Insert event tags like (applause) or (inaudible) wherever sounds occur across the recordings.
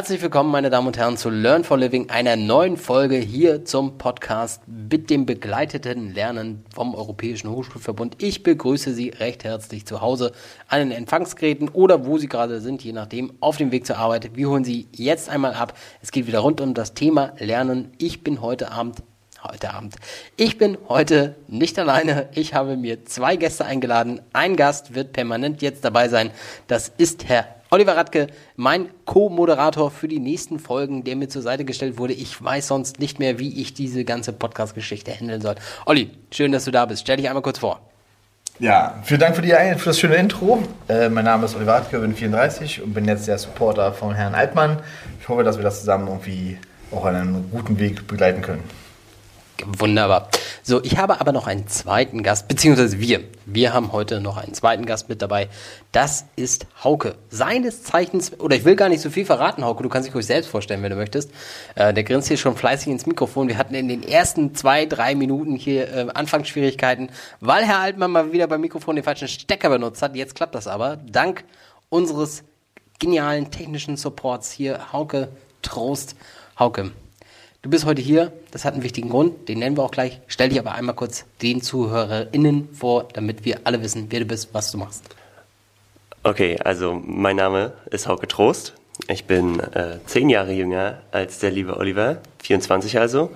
Herzlich willkommen, meine Damen und Herren, zu Learn for Living, einer neuen Folge hier zum Podcast mit dem begleiteten Lernen vom Europäischen Hochschulverbund. Ich begrüße Sie recht herzlich zu Hause an den Empfangsgeräten oder wo Sie gerade sind, je nachdem, auf dem Weg zur Arbeit. Wir holen Sie jetzt einmal ab. Es geht wieder rund um das Thema Lernen. Ich bin heute Abend heute Abend. Ich bin heute nicht alleine. Ich habe mir zwei Gäste eingeladen. Ein Gast wird permanent jetzt dabei sein. Das ist Herr Oliver Radke, mein Co-Moderator für die nächsten Folgen, der mir zur Seite gestellt wurde. Ich weiß sonst nicht mehr, wie ich diese ganze Podcast-Geschichte handeln soll. Olli, schön, dass du da bist. Stell dich einmal kurz vor. Ja, vielen Dank für, die, für das schöne Intro. Äh, mein Name ist Oliver Radke, bin 34 und bin jetzt der Supporter von Herrn Altmann. Ich hoffe, dass wir das zusammen irgendwie auch an einem guten Weg begleiten können. Wunderbar. So, ich habe aber noch einen zweiten Gast, beziehungsweise wir. Wir haben heute noch einen zweiten Gast mit dabei. Das ist Hauke. Seines Zeichens, oder ich will gar nicht so viel verraten, Hauke, du kannst dich ruhig selbst vorstellen, wenn du möchtest. Äh, der grinst hier schon fleißig ins Mikrofon. Wir hatten in den ersten zwei, drei Minuten hier äh, Anfangsschwierigkeiten, weil Herr Altmann mal wieder beim Mikrofon den falschen Stecker benutzt hat. Jetzt klappt das aber. Dank unseres genialen technischen Supports hier, Hauke Trost. Hauke, Du bist heute hier, das hat einen wichtigen Grund, den nennen wir auch gleich. Stell dich aber einmal kurz den ZuhörerInnen vor, damit wir alle wissen, wer du bist, was du machst. Okay, also mein Name ist Hauke Trost. Ich bin äh, zehn Jahre jünger als der liebe Oliver, 24 also.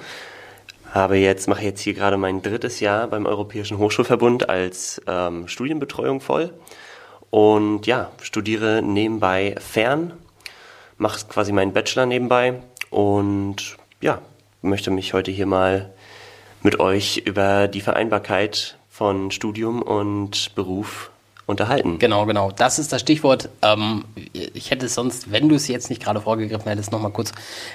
Habe jetzt, mache jetzt hier gerade mein drittes Jahr beim Europäischen Hochschulverbund als ähm, Studienbetreuung voll. Und ja, studiere nebenbei fern, mache quasi meinen Bachelor nebenbei und ja, möchte mich heute hier mal mit euch über die Vereinbarkeit von Studium und Beruf unterhalten. Genau, genau. Das ist das Stichwort. Ähm, ich hätte es sonst, wenn du es jetzt nicht gerade vorgegriffen hättest, nochmal kurz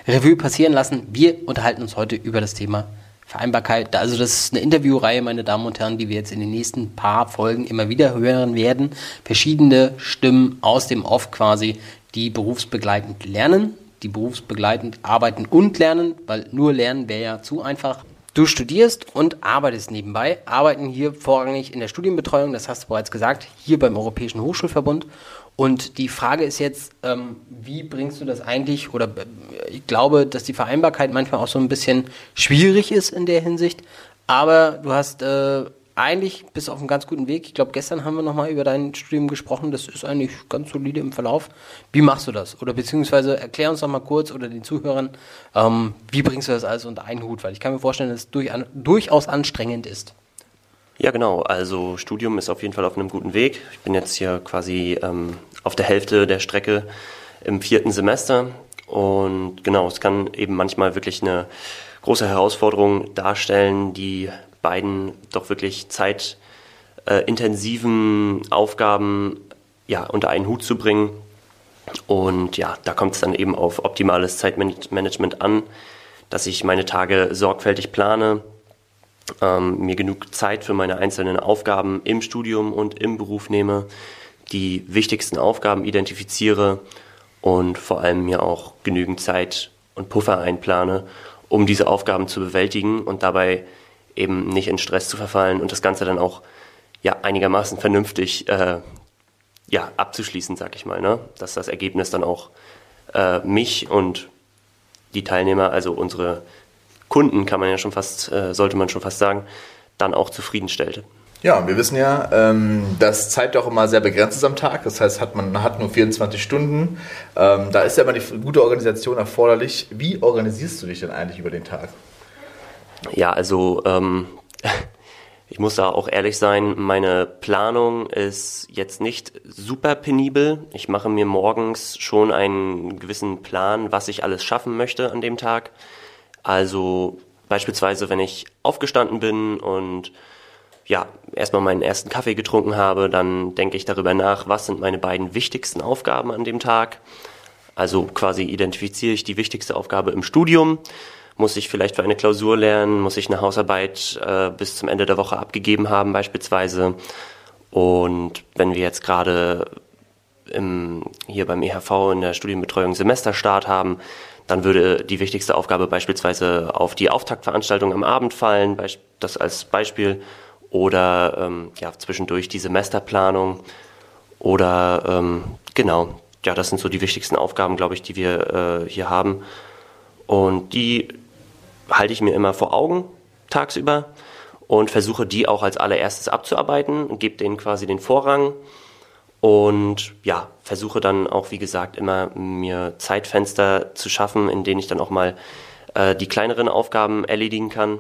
Revue passieren lassen. Wir unterhalten uns heute über das Thema Vereinbarkeit. Also das ist eine Interviewreihe, meine Damen und Herren, die wir jetzt in den nächsten paar Folgen immer wieder hören werden. Verschiedene Stimmen aus dem Off quasi, die berufsbegleitend lernen die berufsbegleitend arbeiten und lernen, weil nur lernen wäre ja zu einfach. Du studierst und arbeitest nebenbei, arbeiten hier vorrangig in der Studienbetreuung, das hast du bereits gesagt, hier beim Europäischen Hochschulverbund. Und die Frage ist jetzt, ähm, wie bringst du das eigentlich, oder äh, ich glaube, dass die Vereinbarkeit manchmal auch so ein bisschen schwierig ist in der Hinsicht, aber du hast äh, eigentlich bist du auf einem ganz guten Weg. Ich glaube, gestern haben wir nochmal über dein Studium gesprochen. Das ist eigentlich ganz solide im Verlauf. Wie machst du das? Oder beziehungsweise erklär uns noch mal kurz oder den Zuhörern, ähm, wie bringst du das alles unter einen Hut? Weil ich kann mir vorstellen, dass es durch, an, durchaus anstrengend ist. Ja, genau. Also Studium ist auf jeden Fall auf einem guten Weg. Ich bin jetzt hier quasi ähm, auf der Hälfte der Strecke im vierten Semester. Und genau, es kann eben manchmal wirklich eine große Herausforderung darstellen, die beiden doch wirklich zeitintensiven äh, Aufgaben ja, unter einen Hut zu bringen. Und ja, da kommt es dann eben auf optimales Zeitmanagement an, dass ich meine Tage sorgfältig plane, ähm, mir genug Zeit für meine einzelnen Aufgaben im Studium und im Beruf nehme, die wichtigsten Aufgaben identifiziere und vor allem mir auch genügend Zeit und Puffer einplane, um diese Aufgaben zu bewältigen und dabei eben nicht in Stress zu verfallen und das Ganze dann auch ja einigermaßen vernünftig äh, ja, abzuschließen, sag ich mal, ne? Dass das Ergebnis dann auch äh, mich und die Teilnehmer, also unsere Kunden, kann man ja schon fast, äh, sollte man schon fast sagen, dann auch zufriedenstellt. Ja, wir wissen ja, ähm, dass Zeit auch immer sehr begrenzt ist am Tag. Das heißt, hat man hat nur 24 Stunden. Ähm, da ist ja immer die gute Organisation erforderlich. Wie organisierst du dich denn eigentlich über den Tag? Ja, also ähm, (laughs) ich muss da auch ehrlich sein, meine Planung ist jetzt nicht super penibel. Ich mache mir morgens schon einen gewissen Plan, was ich alles schaffen möchte an dem Tag. Also beispielsweise, wenn ich aufgestanden bin und ja, erstmal meinen ersten Kaffee getrunken habe, dann denke ich darüber nach, was sind meine beiden wichtigsten Aufgaben an dem Tag. Also quasi identifiziere ich die wichtigste Aufgabe im Studium muss ich vielleicht für eine Klausur lernen? Muss ich eine Hausarbeit äh, bis zum Ende der Woche abgegeben haben beispielsweise? Und wenn wir jetzt gerade hier beim EHV in der Studienbetreuung Semesterstart haben, dann würde die wichtigste Aufgabe beispielsweise auf die Auftaktveranstaltung am Abend fallen, das als Beispiel, oder ähm, ja, zwischendurch die Semesterplanung oder ähm, genau ja, das sind so die wichtigsten Aufgaben, glaube ich, die wir äh, hier haben. Und die halte ich mir immer vor Augen tagsüber und versuche die auch als allererstes abzuarbeiten und gebe denen quasi den Vorrang. Und ja, versuche dann auch, wie gesagt, immer mir Zeitfenster zu schaffen, in denen ich dann auch mal äh, die kleineren Aufgaben erledigen kann.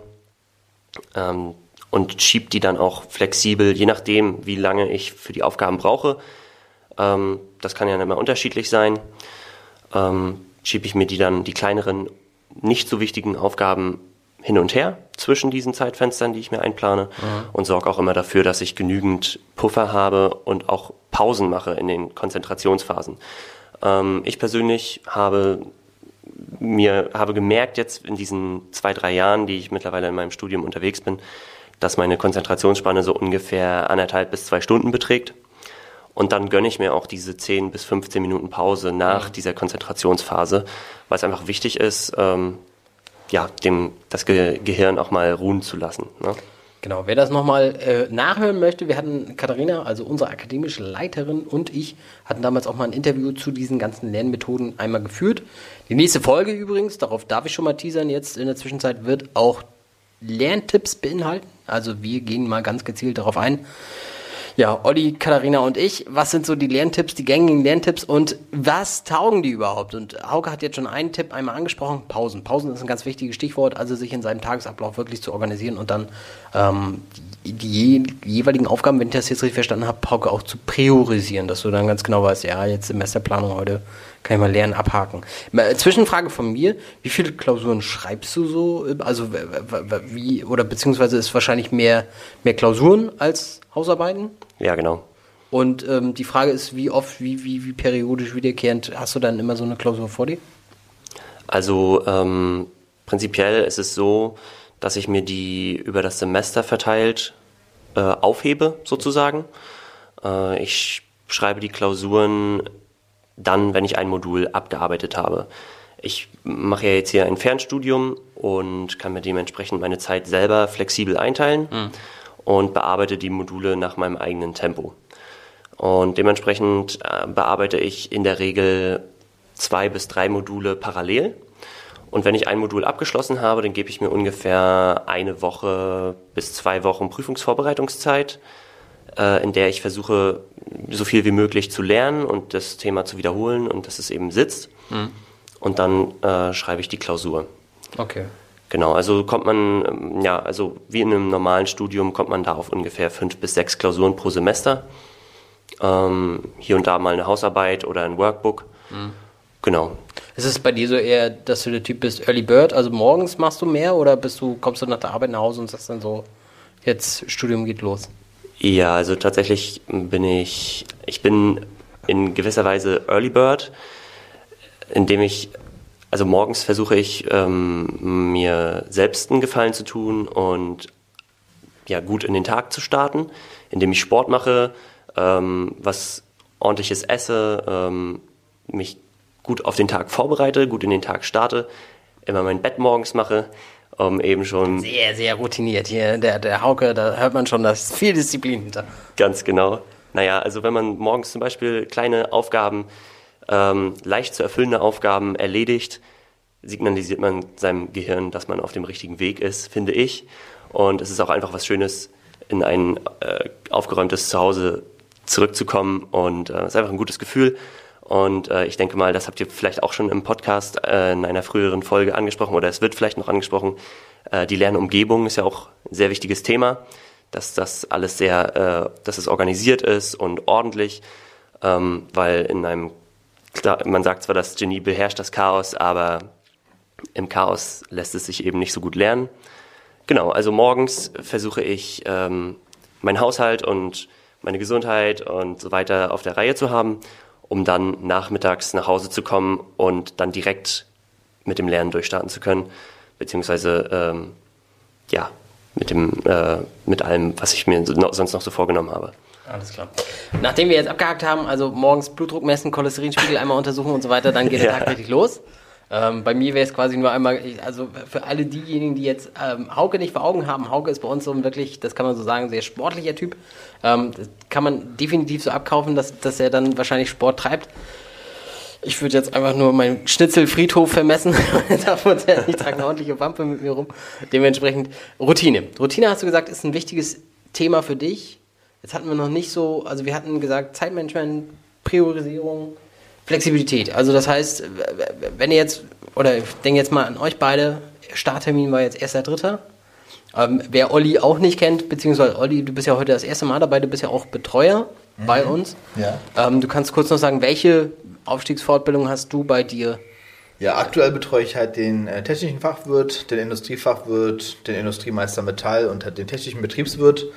Ähm, und schiebe die dann auch flexibel, je nachdem, wie lange ich für die Aufgaben brauche. Ähm, das kann ja immer unterschiedlich sein. Ähm, schiebe ich mir die dann, die kleineren, nicht so wichtigen Aufgaben hin und her zwischen diesen Zeitfenstern, die ich mir einplane mhm. und sorge auch immer dafür, dass ich genügend Puffer habe und auch Pausen mache in den Konzentrationsphasen. Ähm, ich persönlich habe mir habe gemerkt jetzt in diesen zwei, drei Jahren, die ich mittlerweile in meinem Studium unterwegs bin, dass meine Konzentrationsspanne so ungefähr anderthalb bis zwei Stunden beträgt. Und dann gönne ich mir auch diese 10 bis 15 Minuten Pause nach mhm. dieser Konzentrationsphase, weil es einfach wichtig ist, ähm, ja, dem, das Ge Gehirn auch mal ruhen zu lassen. Ne? Genau, wer das nochmal äh, nachhören möchte, wir hatten Katharina, also unsere akademische Leiterin und ich hatten damals auch mal ein Interview zu diesen ganzen Lernmethoden einmal geführt. Die nächste Folge übrigens, darauf darf ich schon mal teasern, jetzt in der Zwischenzeit wird auch Lerntipps beinhalten. Also wir gehen mal ganz gezielt darauf ein. Ja, Olli, Katharina und ich, was sind so die Lerntipps, die gängigen Lerntipps und was taugen die überhaupt? Und Hauke hat jetzt schon einen Tipp einmal angesprochen, Pausen. Pausen ist ein ganz wichtiges Stichwort, also sich in seinem Tagesablauf wirklich zu organisieren und dann ähm, die, die, jeweiligen Aufgaben, wenn ich das jetzt richtig verstanden habe, Hauke auch zu priorisieren, dass du dann ganz genau weißt, ja, jetzt Semesterplanung heute kann ich mal lernen, abhaken. Zwischenfrage von mir, wie viele Klausuren schreibst du so? Also wie, oder beziehungsweise ist wahrscheinlich mehr, mehr Klausuren als Hausarbeiten? Ja, genau. Und ähm, die Frage ist, wie oft, wie, wie, wie periodisch wiederkehrend hast du dann immer so eine Klausur vor dir? Also ähm, prinzipiell ist es so, dass ich mir die über das Semester verteilt äh, aufhebe, sozusagen. Äh, ich schreibe die Klausuren dann, wenn ich ein Modul abgearbeitet habe. Ich mache ja jetzt hier ein Fernstudium und kann mir dementsprechend meine Zeit selber flexibel einteilen mhm. und bearbeite die Module nach meinem eigenen Tempo. Und dementsprechend äh, bearbeite ich in der Regel zwei bis drei Module parallel. Und wenn ich ein Modul abgeschlossen habe, dann gebe ich mir ungefähr eine Woche bis zwei Wochen Prüfungsvorbereitungszeit äh, in der ich versuche, so viel wie möglich zu lernen und das Thema zu wiederholen und dass es eben sitzt. Mhm. Und dann äh, schreibe ich die Klausur. Okay. Genau, also kommt man, ähm, ja, also wie in einem normalen Studium kommt man da auf ungefähr fünf bis sechs Klausuren pro Semester. Ähm, hier und da mal eine Hausarbeit oder ein Workbook. Mhm. Genau. Ist es bei dir so eher, dass du der Typ bist, Early Bird, also morgens machst du mehr oder bist du, kommst du nach der Arbeit nach Hause und sagst dann so, jetzt Studium geht los? Ja, also tatsächlich bin ich, ich bin in gewisser Weise Early Bird, indem ich, also morgens versuche ich, ähm, mir selbst einen Gefallen zu tun und ja, gut in den Tag zu starten, indem ich Sport mache, ähm, was ordentliches esse, ähm, mich gut auf den Tag vorbereite, gut in den Tag starte, immer mein Bett morgens mache um eben schon. Sehr, sehr routiniert hier. Der, der Hauke, da hört man schon, da ist viel Disziplin hinter. Ganz genau. Naja, also wenn man morgens zum Beispiel kleine Aufgaben, ähm, leicht zu erfüllende Aufgaben erledigt, signalisiert man seinem Gehirn, dass man auf dem richtigen Weg ist, finde ich. Und es ist auch einfach was Schönes, in ein äh, aufgeräumtes Zuhause zurückzukommen und äh, es ist einfach ein gutes Gefühl. Und äh, ich denke mal, das habt ihr vielleicht auch schon im Podcast äh, in einer früheren Folge angesprochen oder es wird vielleicht noch angesprochen. Äh, die Lernumgebung ist ja auch ein sehr wichtiges Thema, dass das alles sehr, äh, dass es organisiert ist und ordentlich, ähm, weil in einem, man sagt zwar, das Genie beherrscht das Chaos, aber im Chaos lässt es sich eben nicht so gut lernen. Genau, also morgens versuche ich, ähm, meinen Haushalt und meine Gesundheit und so weiter auf der Reihe zu haben um dann nachmittags nach Hause zu kommen und dann direkt mit dem Lernen durchstarten zu können, beziehungsweise ähm, ja, mit, dem, äh, mit allem, was ich mir sonst noch so vorgenommen habe. Alles klar. Nachdem wir jetzt abgehakt haben, also morgens Blutdruck messen, Cholesterinspiegel einmal untersuchen und so weiter, dann geht der (laughs) Tag richtig los. Ähm, bei mir wäre es quasi nur einmal, also für alle diejenigen, die jetzt ähm, Hauke nicht vor Augen haben, Hauke ist bei uns so ein wirklich, das kann man so sagen, sehr sportlicher Typ. Ähm, kann man definitiv so abkaufen, dass, dass er dann wahrscheinlich Sport treibt. Ich würde jetzt einfach nur meinen Schnitzelfriedhof vermessen. (laughs) Ich trage eine ordentliche Wampe mit mir rum. Dementsprechend Routine. Routine hast du gesagt, ist ein wichtiges Thema für dich. Jetzt hatten wir noch nicht so, also wir hatten gesagt Zeitmanagement, Priorisierung, Flexibilität. Also das heißt, wenn ihr jetzt, oder ich denke jetzt mal an euch beide, Starttermin war jetzt 1.3. Ähm, wer Olli auch nicht kennt, beziehungsweise Olli, du bist ja heute das erste Mal dabei, du bist ja auch Betreuer mhm. bei uns. Ja. Ähm, du kannst kurz noch sagen, welche Aufstiegsfortbildung hast du bei dir? Ja, aktuell betreue ich halt den äh, technischen Fachwirt, den Industriefachwirt, den Industriemeister Metall und halt den technischen Betriebswirt.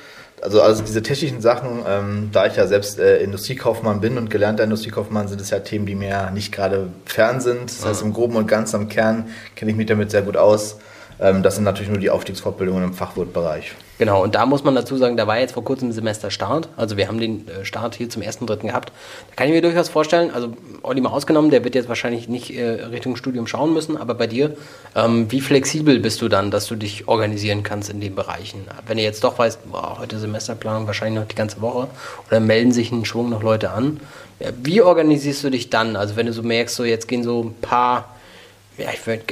Also, also diese technischen Sachen, ähm, da ich ja selbst äh, Industriekaufmann bin und gelernter Industriekaufmann, sind es ja Themen, die mir nicht gerade fern sind. Das heißt, im Groben und Ganzen am Kern kenne ich mich damit sehr gut aus. Ähm, das sind natürlich nur die Aufstiegsfortbildungen im Fachwirtbereich. Genau, und da muss man dazu sagen, da war jetzt vor kurzem Semester Start. Also wir haben den äh, Start hier zum ersten Dritten gehabt. Da kann ich mir durchaus vorstellen, also Olli mal ausgenommen, der wird jetzt wahrscheinlich nicht äh, Richtung Studium schauen müssen, aber bei dir, ähm, wie flexibel bist du dann, dass du dich organisieren kannst in den Bereichen? Wenn ihr jetzt doch weißt, boah, heute Semesterplanung wahrscheinlich noch die ganze Woche oder melden sich einen Schwung noch Leute an, wie organisierst du dich dann? Also wenn du so merkst, so jetzt gehen so ein paar ja, ich würde,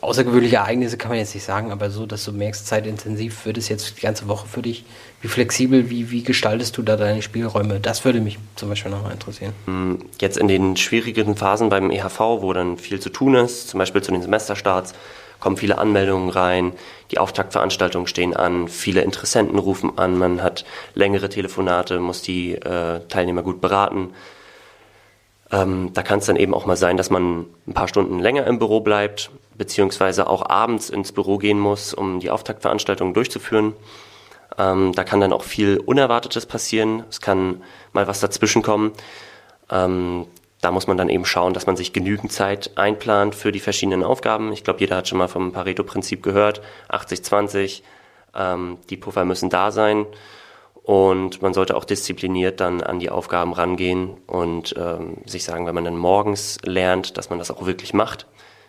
außergewöhnliche Ereignisse kann man jetzt nicht sagen, aber so, dass du merkst, zeitintensiv wird es jetzt die ganze Woche für dich. Wie flexibel, wie, wie gestaltest du da deine Spielräume? Das würde mich zum Beispiel nochmal interessieren. Hm, jetzt in den schwierigen Phasen beim EHV, wo dann viel zu tun ist, zum Beispiel zu den Semesterstarts, kommen viele Anmeldungen rein, die Auftaktveranstaltungen stehen an, viele Interessenten rufen an, man hat längere Telefonate, muss die äh, Teilnehmer gut beraten ähm, da kann es dann eben auch mal sein, dass man ein paar Stunden länger im Büro bleibt, beziehungsweise auch abends ins Büro gehen muss, um die Auftaktveranstaltung durchzuführen. Ähm, da kann dann auch viel Unerwartetes passieren. Es kann mal was dazwischen kommen. Ähm, da muss man dann eben schauen, dass man sich genügend Zeit einplant für die verschiedenen Aufgaben. Ich glaube, jeder hat schon mal vom Pareto-Prinzip gehört. 80-20. Ähm, die Puffer müssen da sein. Und man sollte auch diszipliniert dann an die Aufgaben rangehen und ähm, sich sagen, wenn man dann morgens lernt, dass man das auch wirklich macht,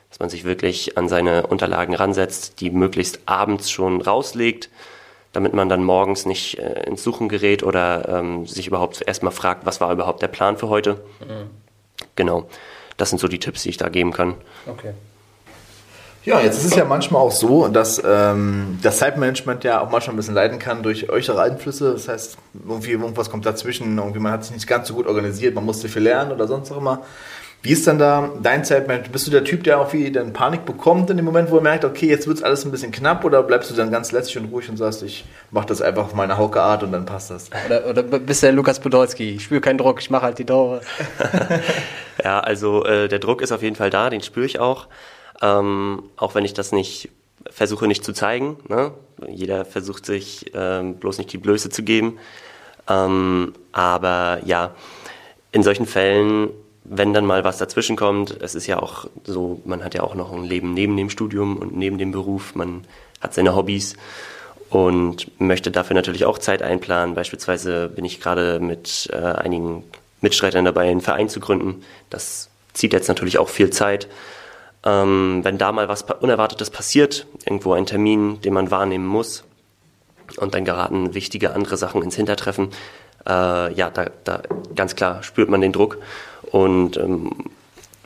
dass man sich wirklich an seine Unterlagen ransetzt, die möglichst abends schon rauslegt, damit man dann morgens nicht äh, ins Suchen gerät oder ähm, sich überhaupt erstmal fragt, was war überhaupt der Plan für heute. Mhm. Genau, das sind so die Tipps, die ich da geben kann. Okay. Ja, jetzt ist es ja manchmal auch so, dass ähm, das Zeitmanagement ja auch manchmal ein bisschen leiden kann durch äußere Einflüsse. Das heißt, irgendwie irgendwas kommt dazwischen, irgendwie man hat sich nicht ganz so gut organisiert, man musste viel lernen oder sonst auch immer. Wie ist dann da dein Zeitmanagement? Bist du der Typ, der auch wie dann Panik bekommt in dem Moment, wo er merkt, okay, jetzt wird es alles ein bisschen knapp oder bleibst du dann ganz lässig und ruhig und sagst, ich mache das einfach auf meine Hauke-Art und dann passt das? Oder, oder bist du der Lukas Podolski? Ich spüre keinen Druck, ich mache halt die Tore. (laughs) ja, also äh, der Druck ist auf jeden Fall da, den spüre ich auch. Ähm, auch wenn ich das nicht versuche nicht zu zeigen. Ne? Jeder versucht sich ähm, bloß nicht die Blöße zu geben. Ähm, aber ja, in solchen Fällen, wenn dann mal was dazwischen kommt, es ist ja auch so, man hat ja auch noch ein Leben neben dem Studium und neben dem Beruf, man hat seine Hobbys und möchte dafür natürlich auch Zeit einplanen. Beispielsweise bin ich gerade mit äh, einigen Mitstreitern dabei, einen Verein zu gründen. Das zieht jetzt natürlich auch viel Zeit. Ähm, wenn da mal was Unerwartetes passiert, irgendwo ein Termin, den man wahrnehmen muss, und dann geraten wichtige andere Sachen ins Hintertreffen, äh, ja, da, da ganz klar spürt man den Druck und ähm,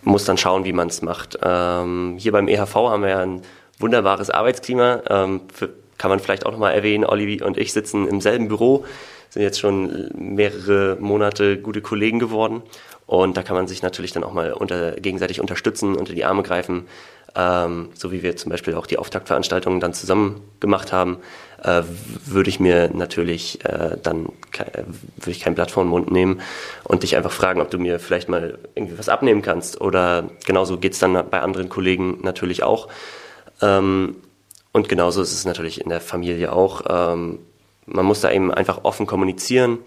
muss dann schauen, wie man es macht. Ähm, hier beim EHV haben wir ja ein wunderbares Arbeitsklima. Ähm, für, kann man vielleicht auch nochmal erwähnen, Olivi und ich sitzen im selben Büro, sind jetzt schon mehrere Monate gute Kollegen geworden und da kann man sich natürlich dann auch mal unter, gegenseitig unterstützen, unter die Arme greifen, ähm, so wie wir zum Beispiel auch die Auftaktveranstaltungen dann zusammen gemacht haben, äh, würde ich mir natürlich äh, dann würde ich kein Blatt vor den Mund nehmen und dich einfach fragen, ob du mir vielleicht mal irgendwie was abnehmen kannst. Oder genauso geht's dann bei anderen Kollegen natürlich auch. Ähm, und genauso ist es natürlich in der Familie auch. Ähm, man muss da eben einfach offen kommunizieren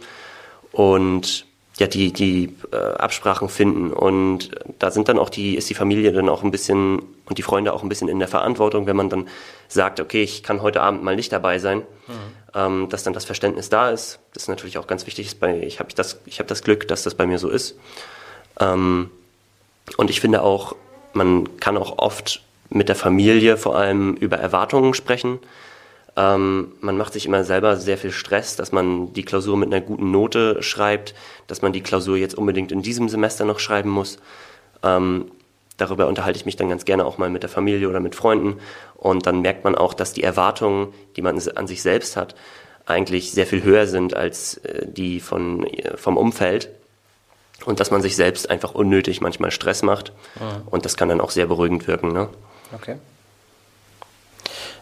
und ja, die, die äh, Absprachen finden. Und da sind dann auch die, ist die Familie dann auch ein bisschen und die Freunde auch ein bisschen in der Verantwortung, wenn man dann sagt, okay, ich kann heute Abend mal nicht dabei sein, mhm. ähm, dass dann das Verständnis da ist. Das ist natürlich auch ganz wichtig. Bei, ich habe das, ich hab das Glück, dass das bei mir so ist. Ähm, und ich finde auch, man kann auch oft mit der Familie vor allem über Erwartungen sprechen. Ähm, man macht sich immer selber sehr viel Stress, dass man die Klausur mit einer guten Note schreibt, dass man die Klausur jetzt unbedingt in diesem Semester noch schreiben muss. Ähm, darüber unterhalte ich mich dann ganz gerne auch mal mit der Familie oder mit Freunden. Und dann merkt man auch, dass die Erwartungen, die man an sich selbst hat, eigentlich sehr viel höher sind als äh, die von, äh, vom Umfeld. Und dass man sich selbst einfach unnötig manchmal Stress macht. Mhm. Und das kann dann auch sehr beruhigend wirken. Ne? Okay.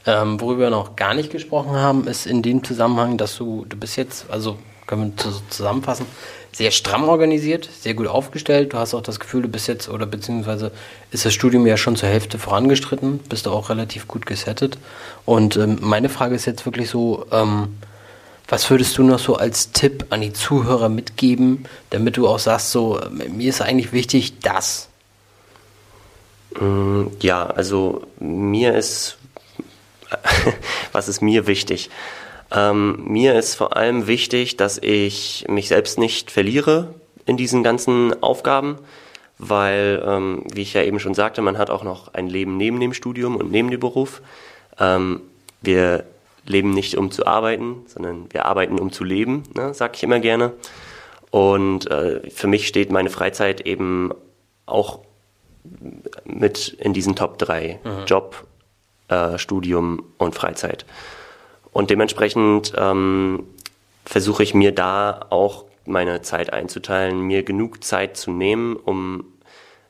Ähm, worüber wir noch gar nicht gesprochen haben, ist in dem Zusammenhang, dass du, du bist jetzt, also können wir zusammenfassen, sehr stramm organisiert, sehr gut aufgestellt. Du hast auch das Gefühl, du bist jetzt, oder beziehungsweise ist das Studium ja schon zur Hälfte vorangestritten, bist du auch relativ gut gesettet. Und ähm, meine Frage ist jetzt wirklich so, ähm, was würdest du noch so als Tipp an die Zuhörer mitgeben, damit du auch sagst, so, mir ist eigentlich wichtig, das? Mm, ja, also mir ist, (laughs) was ist mir wichtig? Ähm, mir ist vor allem wichtig, dass ich mich selbst nicht verliere in diesen ganzen Aufgaben, weil, ähm, wie ich ja eben schon sagte, man hat auch noch ein Leben neben dem Studium und neben dem Beruf. Ähm, wir leben nicht, um zu arbeiten, sondern wir arbeiten, um zu leben, ne, sag ich immer gerne. Und äh, für mich steht meine Freizeit eben auch mit in diesen Top 3. Mhm. Job, äh, Studium und Freizeit. Und dementsprechend ähm, versuche ich mir da auch meine Zeit einzuteilen, mir genug Zeit zu nehmen, um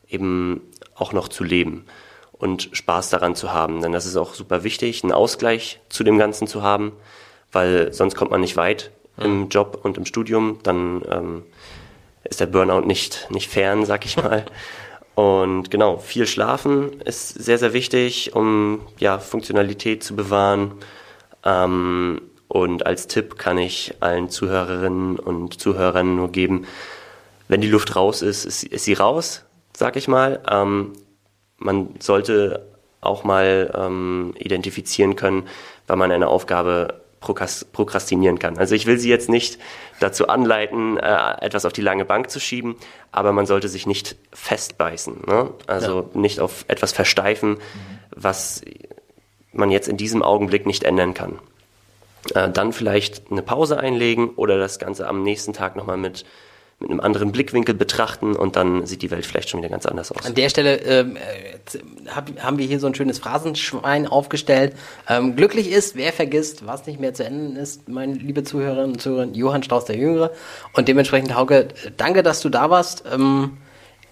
eben auch noch zu leben und Spaß daran zu haben. Denn das ist auch super wichtig, einen Ausgleich zu dem Ganzen zu haben, weil sonst kommt man nicht weit im Job und im Studium. Dann ähm, ist der Burnout nicht, nicht fern, sag ich mal. (laughs) Und genau, viel schlafen ist sehr, sehr wichtig, um ja, Funktionalität zu bewahren. Ähm, und als Tipp kann ich allen Zuhörerinnen und Zuhörern nur geben, wenn die Luft raus ist, ist, ist sie raus, sag ich mal. Ähm, man sollte auch mal ähm, identifizieren können, wenn man eine Aufgabe prokrastinieren kann. Also ich will Sie jetzt nicht dazu anleiten, äh, etwas auf die lange Bank zu schieben, aber man sollte sich nicht festbeißen. Ne? Also ja. nicht auf etwas versteifen, mhm. was man jetzt in diesem Augenblick nicht ändern kann. Äh, dann vielleicht eine Pause einlegen oder das Ganze am nächsten Tag nochmal mit mit einem anderen Blickwinkel betrachten und dann sieht die Welt vielleicht schon wieder ganz anders aus. An der Stelle ähm, äh, hab, haben wir hier so ein schönes Phrasenschwein aufgestellt. Ähm, glücklich ist, wer vergisst, was nicht mehr zu enden ist, meine liebe Zuhörerinnen und Zuhörer, Johann Strauß der Jüngere. Und dementsprechend, Hauke, danke, dass du da warst. Ähm,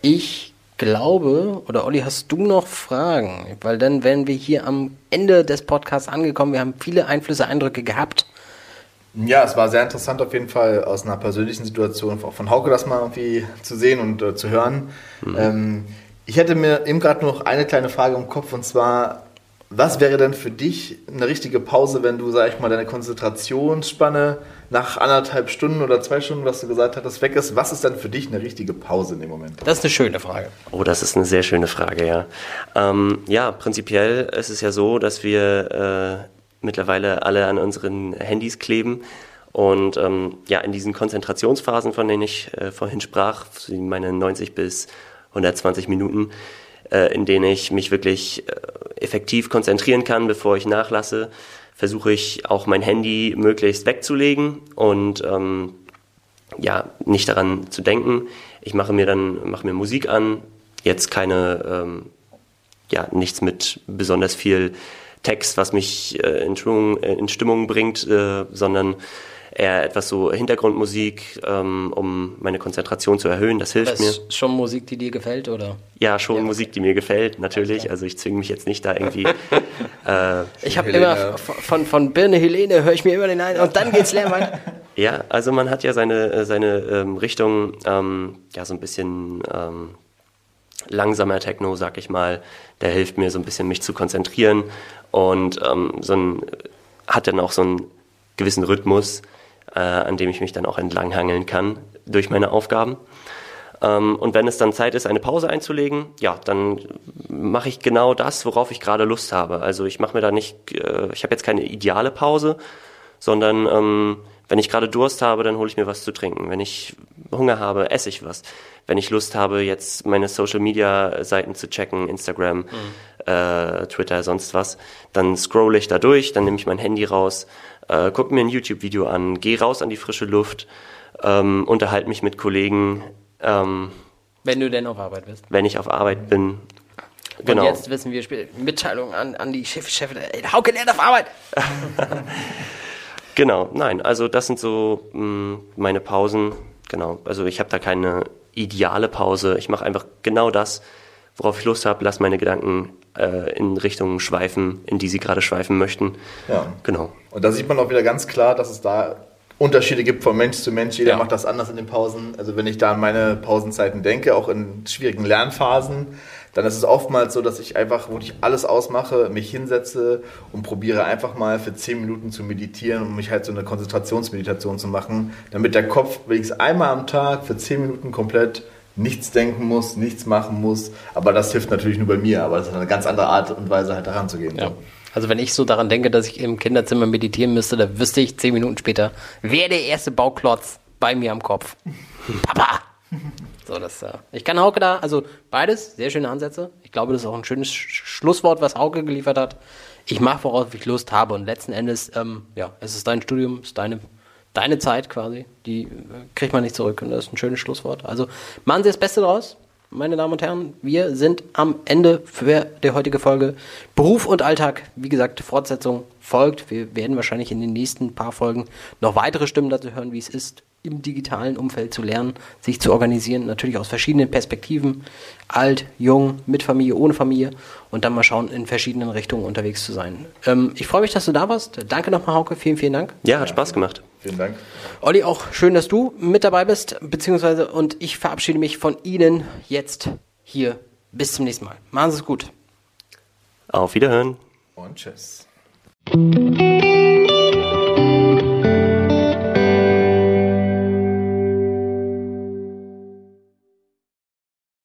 ich glaube, oder Olli, hast du noch Fragen? Weil dann wären wir hier am Ende des Podcasts angekommen. Wir haben viele Einflüsse, Eindrücke gehabt. Ja, es war sehr interessant auf jeden Fall aus einer persönlichen Situation auch von Hauke das mal irgendwie zu sehen und äh, zu hören. Mhm. Ähm, ich hätte mir eben gerade noch eine kleine Frage im Kopf und zwar, was wäre denn für dich eine richtige Pause, wenn du, sag ich mal, deine Konzentrationsspanne nach anderthalb Stunden oder zwei Stunden, was du gesagt hattest, weg ist? Was ist denn für dich eine richtige Pause in dem Moment? Das ist eine schöne Frage. Oh, das ist eine sehr schöne Frage, ja. Ähm, ja, prinzipiell ist es ja so, dass wir äh, mittlerweile alle an unseren Handys kleben. Und ähm, ja, in diesen Konzentrationsphasen, von denen ich äh, vorhin sprach, meine 90 bis 120 Minuten, äh, in denen ich mich wirklich äh, effektiv konzentrieren kann, bevor ich nachlasse, versuche ich auch mein Handy möglichst wegzulegen und ähm, ja, nicht daran zu denken. Ich mache mir dann mache mir Musik an, jetzt keine, ähm, ja, nichts mit besonders viel Text, was mich äh, in, Stimmung, äh, in Stimmung bringt, äh, sondern eher etwas so Hintergrundmusik, ähm, um meine Konzentration zu erhöhen. Das hilft das mir. Schon Musik, die dir gefällt, oder? Ja, schon ja. Musik, die mir gefällt, natürlich. Okay. Also ich zwinge mich jetzt nicht da irgendwie. (laughs) äh, ich habe immer von, von Birne Helene höre ich mir immer den einen und dann geht's leer weiter. Ja, also man hat ja seine, äh, seine ähm, Richtung, ähm, ja, so ein bisschen ähm, langsamer Techno, sag ich mal. Der hilft mir so ein bisschen, mich zu konzentrieren und ähm, so ein, hat dann auch so einen gewissen Rhythmus, äh, an dem ich mich dann auch entlanghangeln kann durch meine Aufgaben. Ähm, und wenn es dann Zeit ist, eine Pause einzulegen, ja, dann mache ich genau das, worauf ich gerade Lust habe. Also ich mache mir da nicht, äh, ich habe jetzt keine ideale Pause, sondern ähm, wenn ich gerade Durst habe, dann hole ich mir was zu trinken. Wenn ich Hunger habe, esse ich was. Wenn ich Lust habe, jetzt meine Social Media Seiten zu checken, Instagram, mhm. äh, Twitter, sonst was, dann scroll ich da durch, dann nehme ich mein Handy raus, äh, gucke mir ein YouTube-Video an, gehe raus an die frische Luft, ähm, unterhalte mich mit Kollegen, ähm, Wenn du denn auf Arbeit bist. wenn ich auf Arbeit bin. Genau. Und jetzt wissen wir, Mitteilung an, an die Chef, Chef, ey, Hauke lernt auf Arbeit. (laughs) Genau, nein, also das sind so mh, meine Pausen. Genau, also ich habe da keine ideale Pause. Ich mache einfach genau das, worauf ich Lust habe. Lass meine Gedanken äh, in Richtungen schweifen, in die sie gerade schweifen möchten. Ja. Genau. Und da sieht man auch wieder ganz klar, dass es da Unterschiede gibt von Mensch zu Mensch. Jeder Ja. macht das anders in den Pausen. Also wenn ich da an meine Pausenzeiten denke, auch in schwierigen Lernphasen, dann ist es oftmals so, dass ich einfach wirklich alles ausmache, mich hinsetze und probiere einfach mal für 10 Minuten zu meditieren und mich halt so eine Konzentrationsmeditation zu machen, damit der Kopf wenigstens einmal am Tag für 10 Minuten komplett nichts denken muss, nichts machen muss. Aber das hilft natürlich nur bei mir, aber das ist eine ganz andere Art und Weise halt daran zu gehen. Ja. Also wenn ich so daran denke, dass ich im Kinderzimmer meditieren müsste, da wüsste ich zehn Minuten später, wer der erste Bauklotz bei mir am Kopf. Papa! So, das, äh, ich kann Hauke da, also beides, sehr schöne Ansätze. Ich glaube, das ist auch ein schönes Sch Schlusswort, was Hauke geliefert hat. Ich mache, worauf ich Lust habe und letzten Endes, ähm, ja, es ist dein Studium, es ist deine, deine Zeit quasi, die äh, kriegt man nicht zurück und das ist ein schönes Schlusswort. Also machen Sie das Beste draus, meine Damen und Herren. Wir sind am Ende für die heutige Folge. Beruf und Alltag, wie gesagt, Fortsetzung folgt. Wir werden wahrscheinlich in den nächsten paar Folgen noch weitere Stimmen dazu hören, wie es ist, im digitalen Umfeld zu lernen, sich zu organisieren, natürlich aus verschiedenen Perspektiven, alt, jung, mit Familie, ohne Familie und dann mal schauen, in verschiedenen Richtungen unterwegs zu sein. Ähm, ich freue mich, dass du da warst. Danke nochmal, Hauke. Vielen, vielen Dank. Ja, hat Spaß gemacht. Vielen Dank. Olli, auch schön, dass du mit dabei bist, beziehungsweise und ich verabschiede mich von Ihnen jetzt hier. Bis zum nächsten Mal. Machen Sie es gut. Auf Wiederhören. Und tschüss.